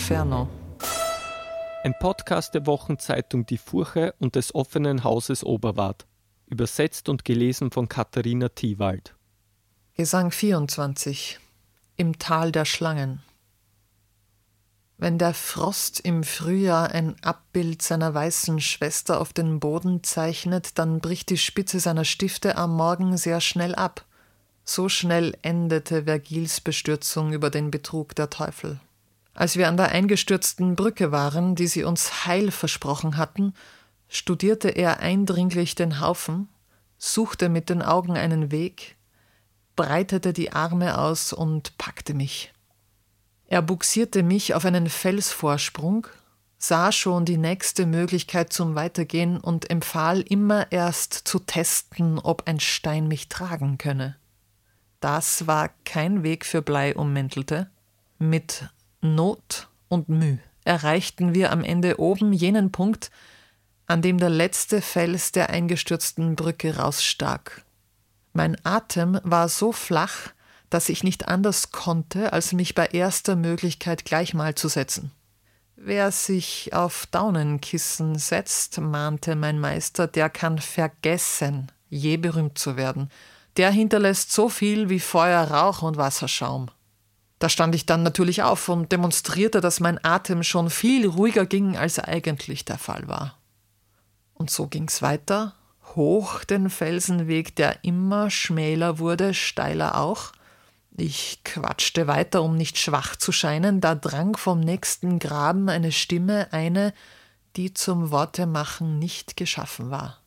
Inferno. Ein Podcast der Wochenzeitung Die Furche und des offenen Hauses Oberwart. Übersetzt und gelesen von Katharina Thiewald. Gesang 24 Im Tal der Schlangen. Wenn der Frost im Frühjahr ein Abbild seiner weißen Schwester auf den Boden zeichnet, dann bricht die Spitze seiner Stifte am Morgen sehr schnell ab. So schnell endete Vergils Bestürzung über den Betrug der Teufel. Als wir an der eingestürzten Brücke waren, die sie uns heil versprochen hatten, studierte er eindringlich den Haufen, suchte mit den Augen einen Weg, breitete die Arme aus und packte mich. Er buxierte mich auf einen Felsvorsprung, sah schon die nächste Möglichkeit zum Weitergehen und empfahl immer erst zu testen, ob ein Stein mich tragen könne. Das war kein Weg für Bleiummäntelte. Mit Not und Mühe erreichten wir am Ende oben jenen Punkt, an dem der letzte Fels der eingestürzten Brücke rausstak. Mein Atem war so flach, dass ich nicht anders konnte, als mich bei erster Möglichkeit gleich mal zu setzen. Wer sich auf Daunenkissen setzt, mahnte mein Meister, der kann vergessen, je berühmt zu werden der hinterlässt so viel wie Feuer, Rauch und Wasserschaum. Da stand ich dann natürlich auf und demonstrierte, dass mein Atem schon viel ruhiger ging, als eigentlich der Fall war. Und so ging's weiter, hoch den Felsenweg, der immer schmäler wurde, steiler auch. Ich quatschte weiter, um nicht schwach zu scheinen, da drang vom nächsten Graben eine Stimme, eine, die zum Wortemachen nicht geschaffen war.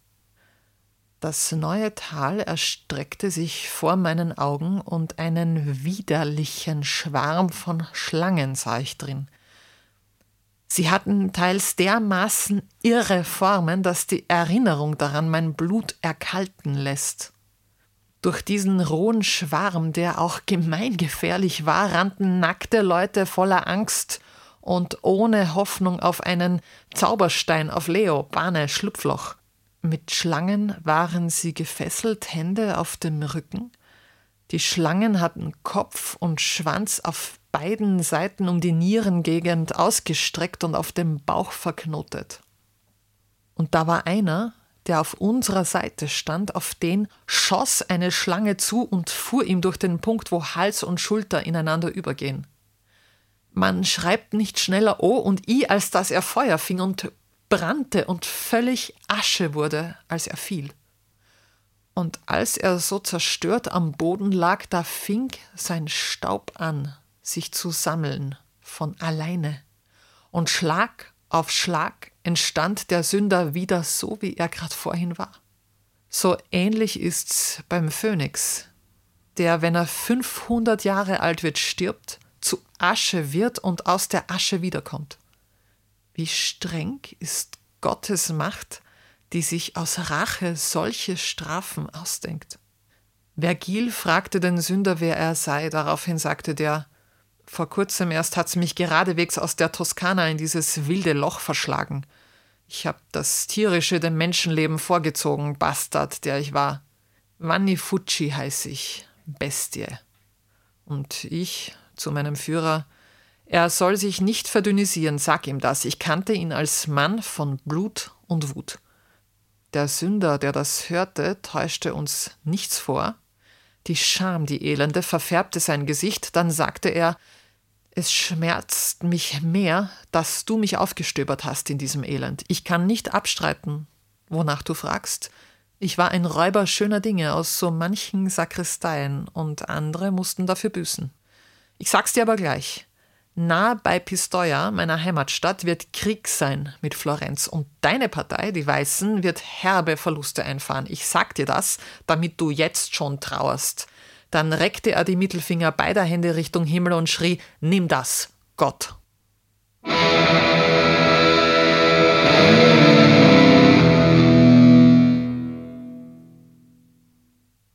Das neue Tal erstreckte sich vor meinen Augen und einen widerlichen Schwarm von Schlangen sah ich drin. Sie hatten teils dermaßen irre Formen, dass die Erinnerung daran mein Blut erkalten lässt. Durch diesen rohen Schwarm, der auch gemeingefährlich war, rannten nackte Leute voller Angst und ohne Hoffnung auf einen Zauberstein auf Leo, Bahne, Schlupfloch. Mit Schlangen waren sie gefesselt, Hände auf dem Rücken. Die Schlangen hatten Kopf und Schwanz auf beiden Seiten um die Nierengegend ausgestreckt und auf dem Bauch verknotet. Und da war einer, der auf unserer Seite stand, auf den schoss eine Schlange zu und fuhr ihm durch den Punkt, wo Hals und Schulter ineinander übergehen. Man schreibt nicht schneller O und I, als dass er Feuer fing und brannte und völlig Asche wurde, als er fiel. Und als er so zerstört am Boden lag, da fing sein Staub an, sich zu sammeln, von alleine. Und Schlag auf Schlag entstand der Sünder wieder so, wie er gerade vorhin war. So ähnlich ist's beim Phönix, der, wenn er 500 Jahre alt wird, stirbt, zu Asche wird und aus der Asche wiederkommt. Wie streng ist Gottes Macht, die sich aus Rache solche Strafen ausdenkt. Vergil fragte den Sünder, wer er sei. Daraufhin sagte der, vor kurzem erst hat's mich geradewegs aus der Toskana in dieses wilde Loch verschlagen. Ich hab das Tierische dem Menschenleben vorgezogen, Bastard, der ich war. Vanni Fucci heiß ich, Bestie. Und ich, zu meinem Führer, er soll sich nicht verdünnisieren, sag ihm das. Ich kannte ihn als Mann von Blut und Wut. Der Sünder, der das hörte, täuschte uns nichts vor. Die Scham, die Elende, verfärbte sein Gesicht, dann sagte er, es schmerzt mich mehr, dass du mich aufgestöbert hast in diesem Elend. Ich kann nicht abstreiten, wonach du fragst. Ich war ein Räuber schöner Dinge aus so manchen Sakristeien und andere mussten dafür büßen. Ich sag's dir aber gleich. Nah bei Pistoia, meiner Heimatstadt, wird Krieg sein mit Florenz und deine Partei, die Weißen, wird herbe Verluste einfahren. Ich sag dir das, damit du jetzt schon trauerst. Dann reckte er die Mittelfinger beider Hände Richtung Himmel und schrie: Nimm das, Gott!